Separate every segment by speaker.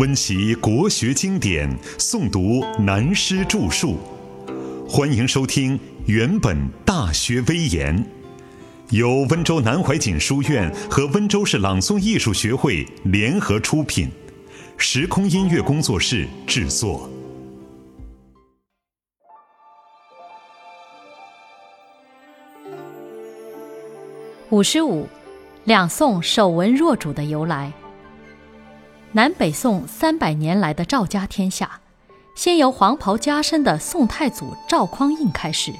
Speaker 1: 温习国学经典，诵读南师著述。欢迎收听《原本大学威严》，由温州南怀瑾书院和温州市朗诵艺术学会联合出品，时空音乐工作室制作。
Speaker 2: 五十五，两宋守文若主的由来。南北宋三百年来的赵家天下，先由黄袍加身的宋太祖赵匡胤开始，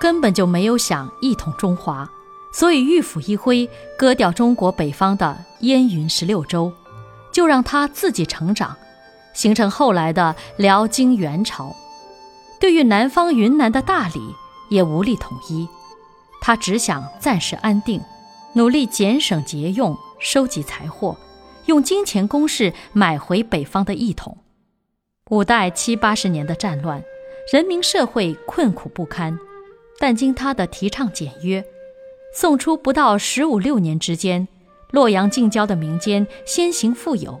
Speaker 2: 根本就没有想一统中华，所以御府一挥，割掉中国北方的燕云十六州，就让他自己成长，形成后来的辽金元朝。对于南方云南的大理，也无力统一。他只想暂时安定，努力俭省节用，收集财货，用金钱攻势买回北方的一统。五代七八十年的战乱，人民社会困苦不堪，但经他的提倡简约，宋初不到十五六年之间，洛阳近郊的民间先行富有，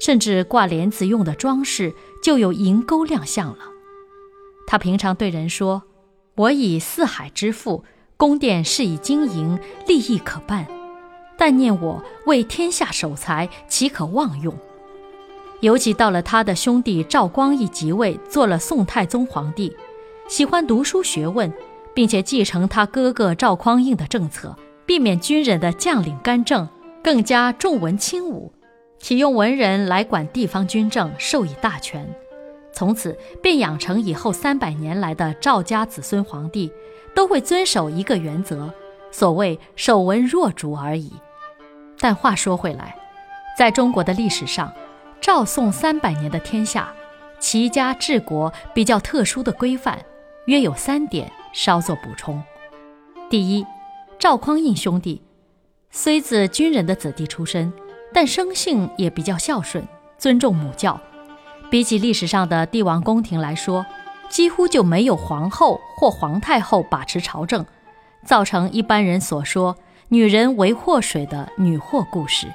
Speaker 2: 甚至挂帘子用的装饰就有银钩亮相了。他平常对人说：“我以四海之富。”宫殿是以经营，利益可办，但念我为天下守财，岂可妄用？尤其到了他的兄弟赵光义即位，做了宋太宗皇帝，喜欢读书学问，并且继承他哥哥赵匡胤的政策，避免军人的将领干政，更加重文轻武，启用文人来管地方军政，授以大权。从此便养成以后三百年来的赵家子孙皇帝。都会遵守一个原则，所谓守文若主而已。但话说回来，在中国的历史上，赵宋三百年的天下，齐家治国比较特殊的规范，约有三点，稍作补充。第一，赵匡胤兄弟虽自军人的子弟出身，但生性也比较孝顺，尊重母教。比起历史上的帝王宫廷来说，几乎就没有皇后或皇太后把持朝政，造成一般人所说“女人为祸水”的女祸故事。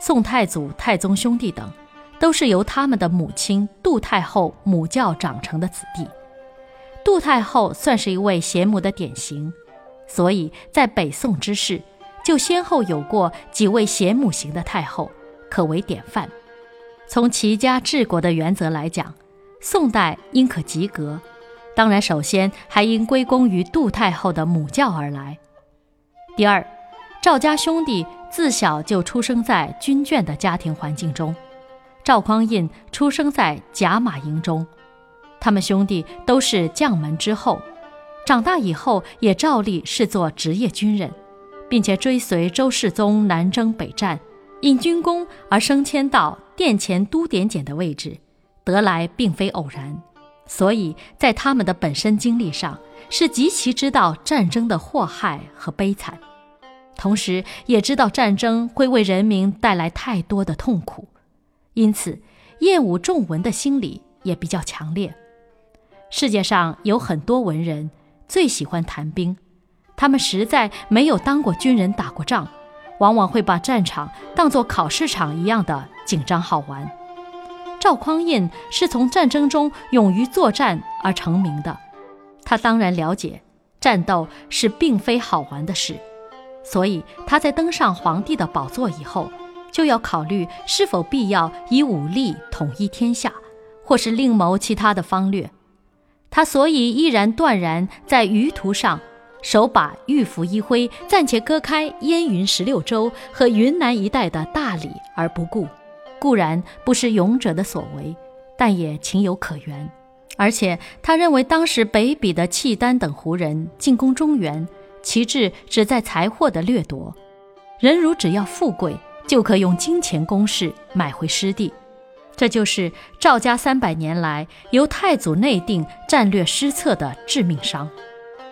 Speaker 2: 宋太祖、太宗兄弟等，都是由他们的母亲杜太后母教长成的子弟。杜太后算是一位贤母的典型，所以在北宋之世，就先后有过几位贤母型的太后，可为典范。从齐家治国的原则来讲。宋代应可及格，当然首先还应归功于杜太后的母教而来。第二，赵家兄弟自小就出生在军眷的家庭环境中，赵匡胤出生在甲马营中，他们兄弟都是将门之后，长大以后也照例是做职业军人，并且追随周世宗南征北战，因军功而升迁到殿前都点检的位置。得来并非偶然，所以在他们的本身经历上是极其知道战争的祸害和悲惨，同时也知道战争会为人民带来太多的痛苦，因此厌恶重文的心理也比较强烈。世界上有很多文人最喜欢谈兵，他们实在没有当过军人打过仗，往往会把战场当作考试场一样的紧张好玩。赵匡胤是从战争中勇于作战而成名的，他当然了解战斗是并非好玩的事，所以他在登上皇帝的宝座以后，就要考虑是否必要以武力统一天下，或是另谋其他的方略。他所以依然断然在舆图上手把玉符一挥，暂且割开燕云十六州和云南一带的大理而不顾。固然不是勇者的所为，但也情有可原。而且他认为，当时北鄙的契丹等胡人进攻中原，其志只在财货的掠夺。人如只要富贵，就可用金钱攻势买回失地。这就是赵家三百年来由太祖内定战略失策的致命伤。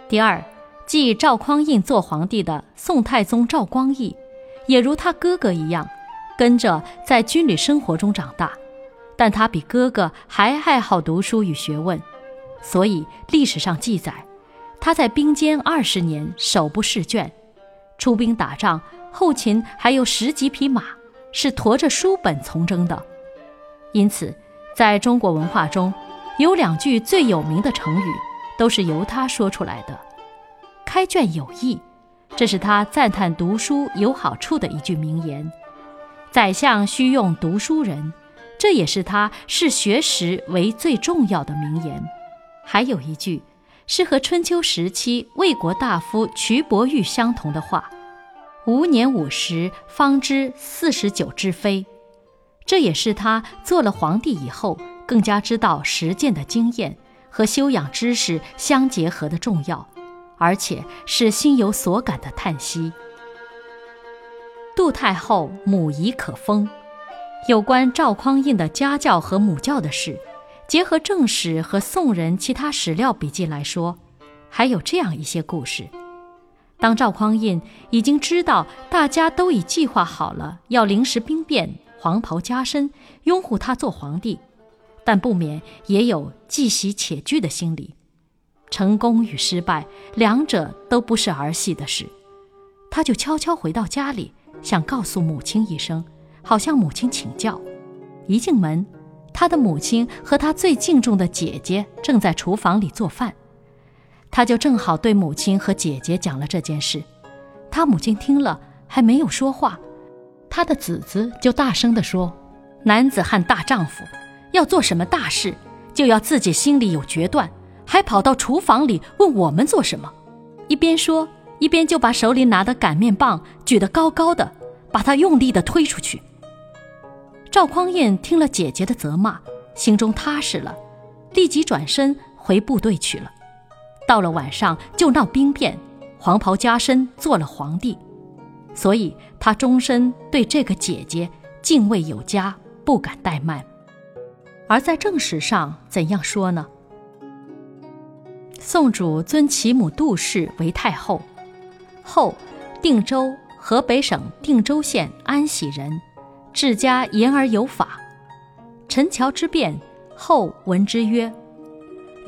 Speaker 2: 第二，继赵匡胤做皇帝的宋太宗赵光义，也如他哥哥一样。跟着在军旅生活中长大，但他比哥哥还爱好读书与学问，所以历史上记载，他在兵间二十年手不释卷，出兵打仗后勤还有十几匹马，是驮着书本从征的。因此，在中国文化中，有两句最有名的成语，都是由他说出来的。开卷有益，这是他赞叹读书有好处的一句名言。宰相须用读书人，这也是他视学识为最重要的名言。还有一句，是和春秋时期魏国大夫瞿伯玉相同的话：“吾年五十，方知四十九之非。”这也是他做了皇帝以后，更加知道实践的经验和修养知识相结合的重要，而且是心有所感的叹息。杜太后母仪可封，有关赵匡胤的家教和母教的事。结合正史和宋人其他史料笔记来说，还有这样一些故事：当赵匡胤已经知道大家都已计划好了要临时兵变、黄袍加身，拥护他做皇帝，但不免也有既喜且惧的心理。成功与失败两者都不是儿戏的事，他就悄悄回到家里，想告诉母亲一声，好向母亲请教。一进门。他的母亲和他最敬重的姐姐正在厨房里做饭，他就正好对母亲和姐姐讲了这件事。他母亲听了还没有说话，他的子子就大声地说：“男子汉大丈夫，要做什么大事，就要自己心里有决断，还跑到厨房里问我们做什么。”一边说，一边就把手里拿的擀面棒举得高高的，把他用力地推出去。赵匡胤听了姐姐的责骂，心中踏实了，立即转身回部队去了。到了晚上就闹兵变，黄袍加身做了皇帝，所以他终身对这个姐姐敬畏有加，不敢怠慢。而在正史上怎样说呢？宋主尊其母杜氏为太后，后定州（河北省定州县安喜人）。治家严而有法，陈桥之变后闻之曰：“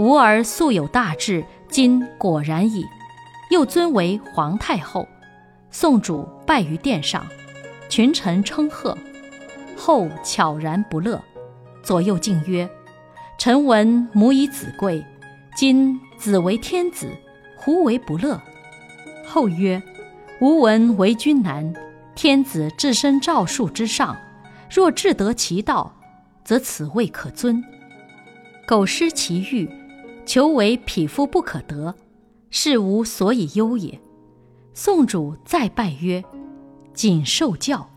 Speaker 2: 吾儿素有大志，今果然矣。”又尊为皇太后。宋主拜于殿上，群臣称贺。后悄然不乐，左右敬曰：“臣闻母以子贵，今子为天子，胡为不乐？”后曰：“吾闻为君难。”天子置身诏书之上，若至得其道，则此位可尊；苟失其欲，求为匹夫不可得，是无所以忧也。宋主再拜曰：“谨受教。”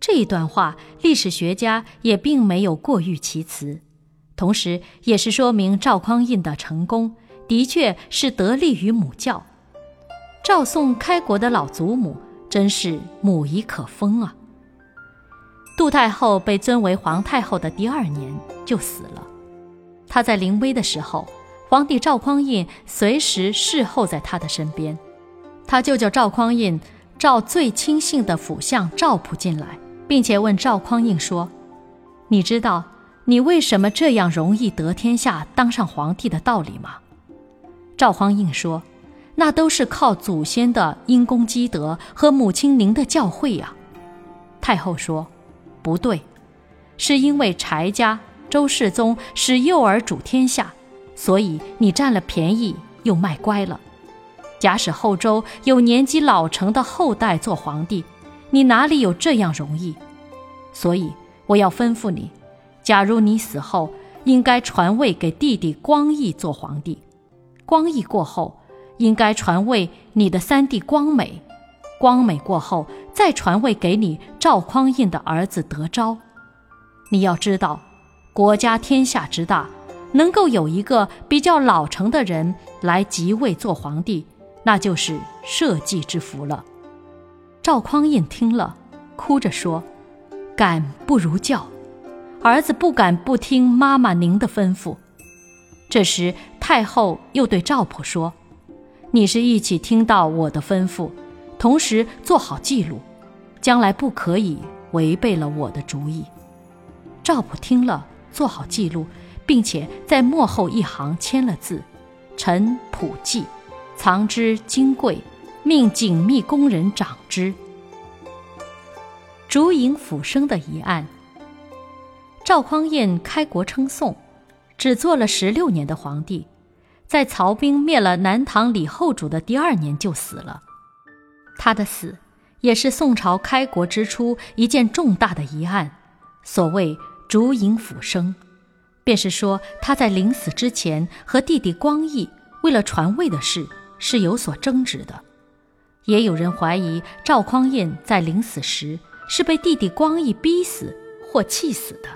Speaker 2: 这一段话，历史学家也并没有过誉其词，同时也是说明赵匡胤的成功的确是得力于母教。赵宋开国的老祖母。真是母仪可封啊！杜太后被尊为皇太后的第二年就死了。她在临危的时候，皇帝赵匡胤随时侍候在她的身边。他舅舅赵匡胤召最亲信的辅相赵普进来，并且问赵匡胤说：“你知道你为什么这样容易得天下、当上皇帝的道理吗？”赵匡胤说。那都是靠祖先的因功积德和母亲您的教诲呀。太后说：“不对，是因为柴家周世宗使幼儿主天下，所以你占了便宜又卖乖了。假使后周有年纪老成的后代做皇帝，你哪里有这样容易？所以我要吩咐你，假如你死后，应该传位给弟弟光义做皇帝。光义过后。”应该传位你的三弟光美，光美过后再传位给你赵匡胤的儿子德昭。你要知道，国家天下之大，能够有一个比较老成的人来即位做皇帝，那就是社稷之福了。赵匡胤听了，哭着说：“敢不如教，儿子不敢不听妈妈您的吩咐。”这时太后又对赵普说。你是一起听到我的吩咐，同时做好记录，将来不可以违背了我的主意。赵普听了，做好记录，并且在末后一行签了字：“臣普记，藏之金贵，命紧密工人掌之。”烛影斧声的一案。赵匡胤开国称宋，只做了十六年的皇帝，在曹兵灭了南唐李后主的第二年就死了。他的死，也是宋朝开国之初一件重大的遗案。所谓“烛影斧声”，便是说他在临死之前和弟弟光义为了传位的事是有所争执的。也有人怀疑赵匡胤在临死时是被弟弟光义逼死或气死的。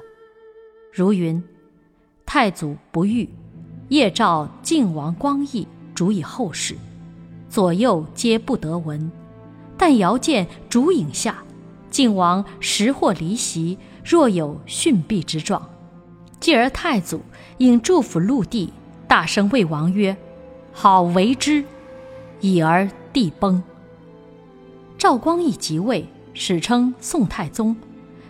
Speaker 2: 如云：“太祖不遇，夜召晋王光义，主以后事，左右皆不得闻。但遥见烛影下，晋王时或离席，若有逊毙之状。继而太祖引祝府陆地，大声谓王曰：‘好为之！’已而地崩。赵光义即位，史称宋太宗，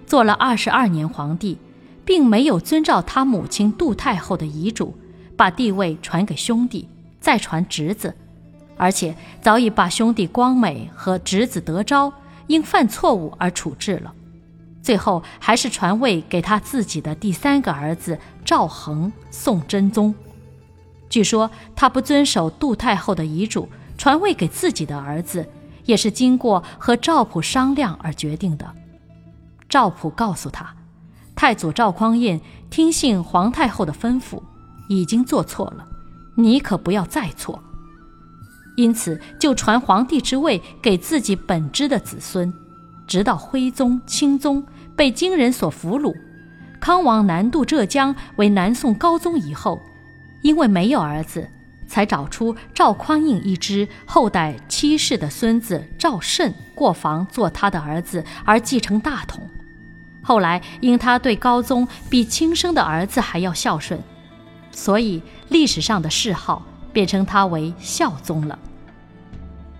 Speaker 2: 做了二十二年皇帝。”并没有遵照他母亲杜太后的遗嘱，把帝位传给兄弟，再传侄子，而且早已把兄弟光美和侄子德昭因犯错误而处置了。最后还是传位给他自己的第三个儿子赵恒，宋真宗。据说他不遵守杜太后的遗嘱，传位给自己的儿子，也是经过和赵普商量而决定的。赵普告诉他。太祖赵匡胤听信皇太后的吩咐，已经做错了，你可不要再错。因此，就传皇帝之位给自己本支的子孙，直到徽宗、钦宗被金人所俘虏，康王南渡浙江为南宋高宗以后，因为没有儿子，才找出赵匡胤一支后代七世的孙子赵慎过房做他的儿子，而继承大统。后来，因他对高宗比亲生的儿子还要孝顺，所以历史上的谥号便称他为孝宗了。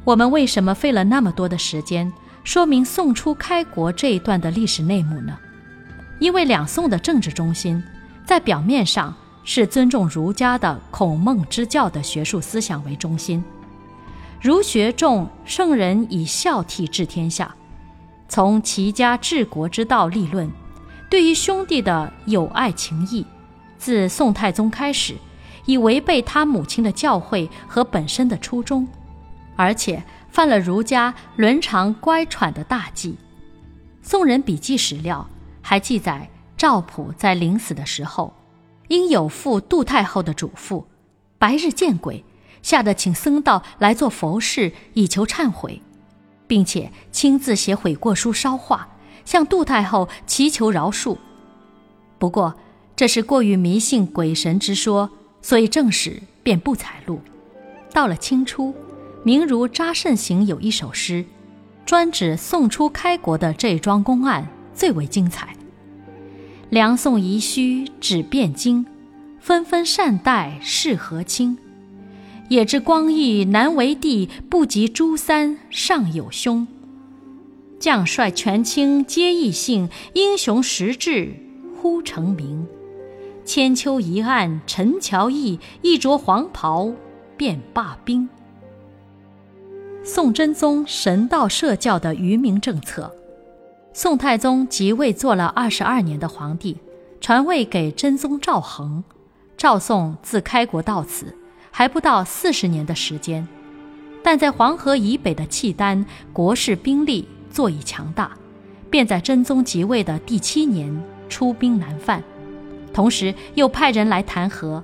Speaker 2: 我们为什么费了那么多的时间说明宋初开国这一段的历史内幕呢？因为两宋的政治中心，在表面上是尊重儒家的孔孟之教的学术思想为中心，儒学重圣人以孝悌治天下。从齐家治国之道立论，对于兄弟的友爱情谊，自宋太宗开始，已违背他母亲的教诲和本身的初衷，而且犯了儒家伦常乖舛的大忌。宋人笔记史料还记载，赵普在临死的时候，因有负杜太后的嘱咐，白日见鬼，吓得请僧道来做佛事，以求忏悔。并且亲自写悔过书烧化，向杜太后祈求饶恕。不过这是过于迷信鬼神之说，所以正史便不采录。到了清初，明儒查慎行有一首诗，专指宋初开国的这桩公案最为精彩。梁宋遗虚指汴京，纷纷善待是和亲？也知光义难为帝，不及朱三尚有兄。将帅权倾皆异姓，英雄实志忽成名。千秋一案陈乔义，一着黄袍便罢兵。宋真宗神道社教的愚民政策，宋太宗即位做了二十二年的皇帝，传位给真宗赵恒。赵宋自开国到此。还不到四十年的时间，但在黄河以北的契丹国势兵力坐以强大，便在真宗即位的第七年出兵南犯，同时又派人来谈和。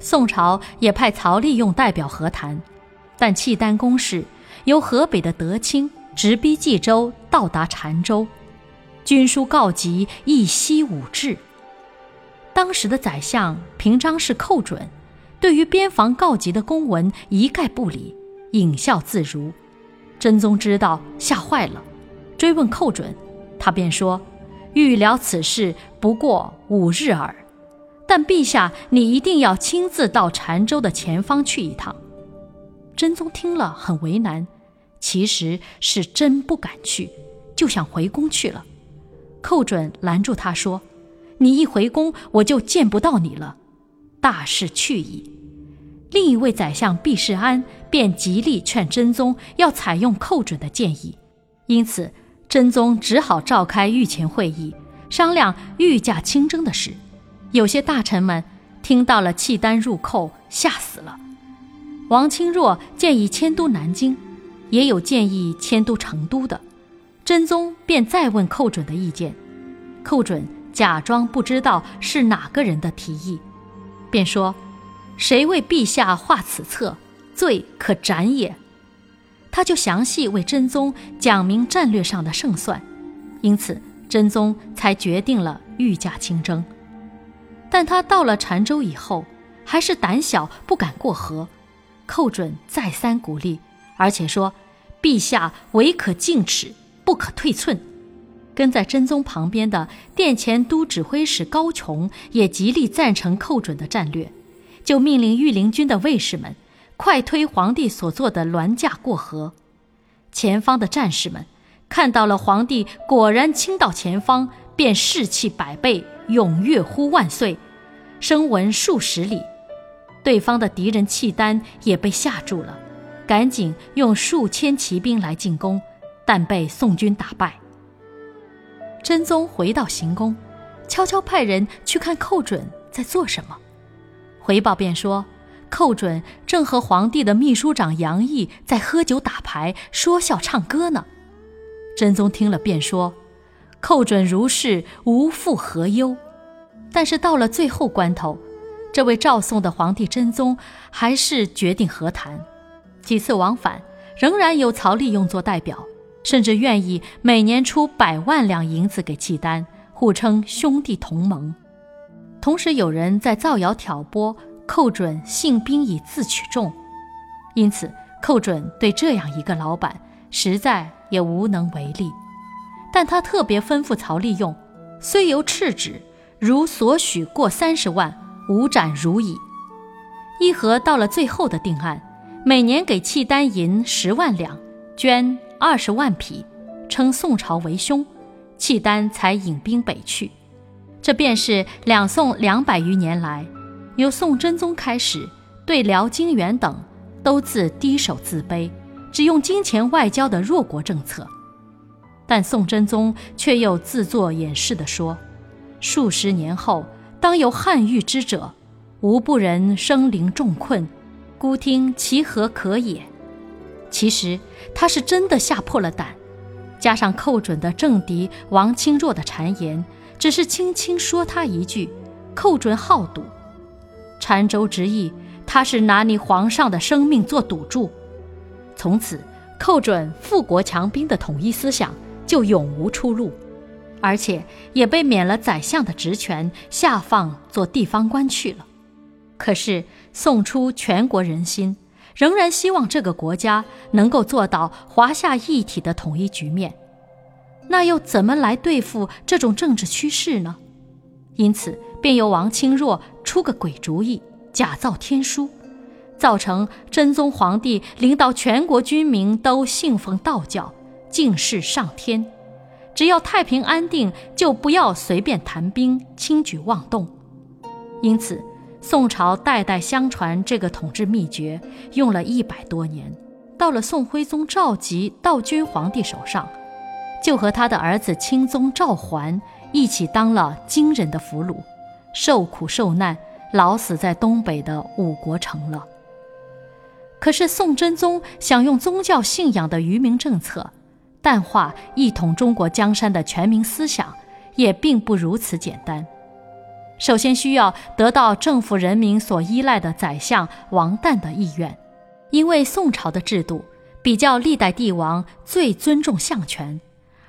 Speaker 2: 宋朝也派曹利用代表和谈，但契丹攻势由河北的德清直逼冀州，到达澶州，军书告急，一夕武至。当时的宰相平章事寇准。对于边防告急的公文一概不理，引笑自如。真宗知道吓坏了，追问寇准，他便说：“欲了此事不过五日耳，但陛下你一定要亲自到澶州的前方去一趟。”真宗听了很为难，其实是真不敢去，就想回宫去了。寇准拦住他说：“你一回宫，我就见不到你了。”大势去矣。另一位宰相毕世安便极力劝真宗要采用寇准的建议，因此真宗只好召开御前会议，商量御驾亲征的事。有些大臣们听到了契丹入寇，吓死了。王钦若建议迁都南京，也有建议迁都成都的。真宗便再问寇准的意见，寇准假装不知道是哪个人的提议，便说：“谁为陛下画此策，罪可斩也。”他就详细为真宗讲明战略上的胜算，因此真宗才决定了御驾亲征。但他到了澶州以后，还是胆小不敢过河。寇准再三鼓励，而且说：“陛下唯可进尺。”不可退寸。跟在真宗旁边的殿前都指挥使高琼也极力赞成寇准的战略，就命令御林军的卫士们快推皇帝所坐的銮驾过河。前方的战士们看到了皇帝果然亲到前方，便士气百倍，踊跃呼万岁，声闻数十里。对方的敌人契丹也被吓住了，赶紧用数千骑兵来进攻。但被宋军打败。真宗回到行宫，悄悄派人去看寇准在做什么。回报便说，寇准正和皇帝的秘书长杨毅在喝酒打牌、说笑唱歌呢。真宗听了便说：“寇准如是，无复何忧。”但是到了最后关头，这位赵宋的皇帝真宗还是决定和谈。几次往返，仍然由曹利用作代表。甚至愿意每年出百万两银子给契丹，互称兄弟同盟。同时有人在造谣挑拨寇准信兵以自取众，因此寇准对这样一个老板实在也无能为力。但他特别吩咐曹利用，虽由敕旨，如所许过三十万，无斩如矣。议和到了最后的定案，每年给契丹银十万两，捐。二十万匹，称宋朝为兄，契丹才引兵北去。这便是两宋两百余年来，由宋真宗开始，对辽、金、元等都自低首自卑，只用金钱外交的弱国政策。但宋真宗却又自作掩饰地说：“数十年后，当有汉御之者，无不人生灵重困，孤听其何可也。”其实他是真的吓破了胆，加上寇准的政敌王钦若的谗言，只是轻轻说他一句：“寇准好赌。”澶州之役，他是拿你皇上的生命做赌注。从此，寇准富国强兵的统一思想就永无出路，而且也被免了宰相的职权，下放做地方官去了。可是宋初全国人心。仍然希望这个国家能够做到华夏一体的统一局面，那又怎么来对付这种政治趋势呢？因此，便由王钦若出个鬼主意，假造天书，造成真宗皇帝领导全国军民都信奉道教，敬事上天，只要太平安定，就不要随便谈兵、轻举妄动。因此。宋朝代代相传这个统治秘诀，用了一百多年，到了宋徽宗赵佶道君皇帝手上，就和他的儿子钦宗赵桓一起当了金人的俘虏，受苦受难，老死在东北的五国城了。可是宋真宗想用宗教信仰的愚民政策，淡化一统中国江山的全民思想，也并不如此简单。首先需要得到政府人民所依赖的宰相王旦的意愿，因为宋朝的制度比较历代帝王最尊重相权，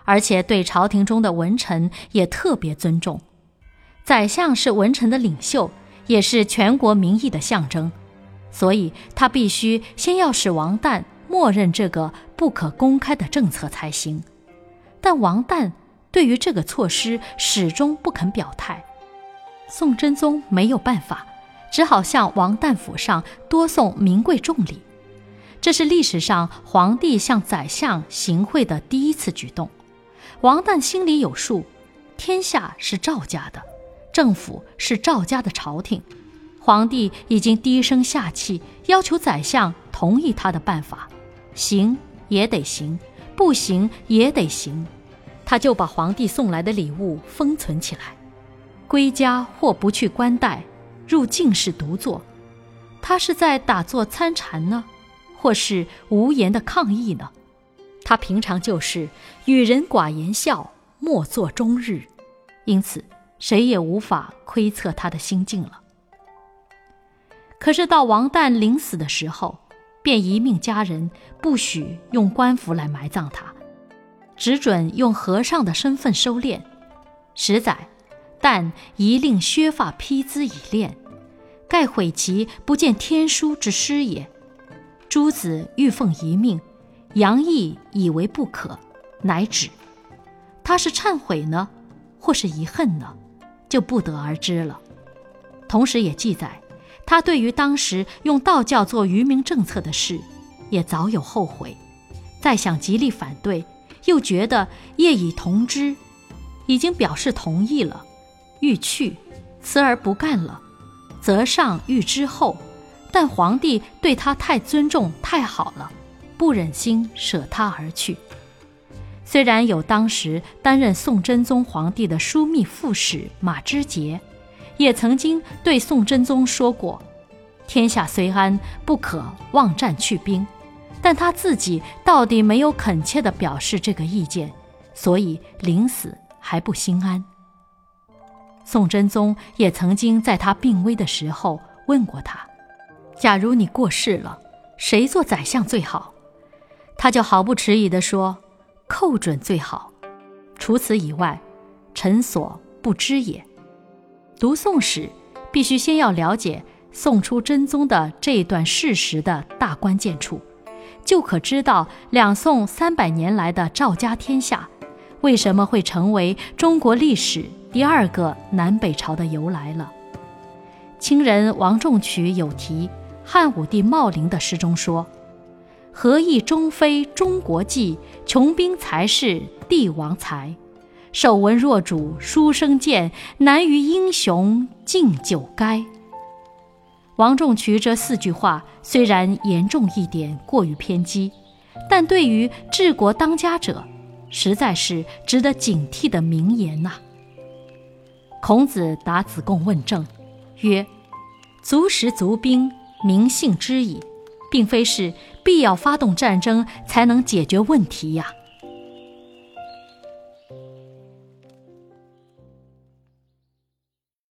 Speaker 2: 而且对朝廷中的文臣也特别尊重。宰相是文臣的领袖，也是全国民意的象征，所以他必须先要使王旦默认这个不可公开的政策才行。但王旦对于这个措施始终不肯表态。宋真宗没有办法，只好向王旦府上多送名贵重礼。这是历史上皇帝向宰相行贿的第一次举动。王旦心里有数，天下是赵家的，政府是赵家的朝廷，皇帝已经低声下气要求宰相同意他的办法，行也得行，不行也得行。他就把皇帝送来的礼物封存起来，归家或不去官带，入进士独坐。他是在打坐参禅呢，或是无言的抗议呢？他平常就是与人寡言笑，默坐终日，因此谁也无法窥测他的心境了。可是到王旦临死的时候，便一命家人不许用官服来埋葬他。只准用和尚的身份收殓，十载，但一令削发披缁以殓，盖悔其不见天书之师也。诸子欲奉一命，杨毅以为不可，乃止。他是忏悔呢，或是遗恨呢，就不得而知了。同时也记载，他对于当时用道教做愚民政策的事，也早有后悔，再想极力反对。又觉得业已同之，已经表示同意了，欲去，辞而不干了，则上欲之后，但皇帝对他太尊重太好了，不忍心舍他而去。虽然有当时担任宋真宗皇帝的枢密副使马之杰，也曾经对宋真宗说过：“天下虽安，不可妄战去兵。”但他自己到底没有恳切地表示这个意见，所以临死还不心安。宋真宗也曾经在他病危的时候问过他：“假如你过世了，谁做宰相最好？”他就毫不迟疑地说：“寇准最好。除此以外，臣所不知也。”读宋史，必须先要了解宋初真宗的这一段事实的大关键处。就可知道两宋三百年来的赵家天下，为什么会成为中国历史第二个南北朝的由来了。清人王仲渠有题汉武帝茂陵的诗中说：“何意终非中国计，穷兵才是帝王才。手闻若主书生见，难于英雄敬酒该。”王仲渠这四句话虽然严重一点，过于偏激，但对于治国当家者，实在是值得警惕的名言呐。孔子答子贡问政，曰：“足食足兵，民信之矣，并非是必要发动战争才能解决问题呀。”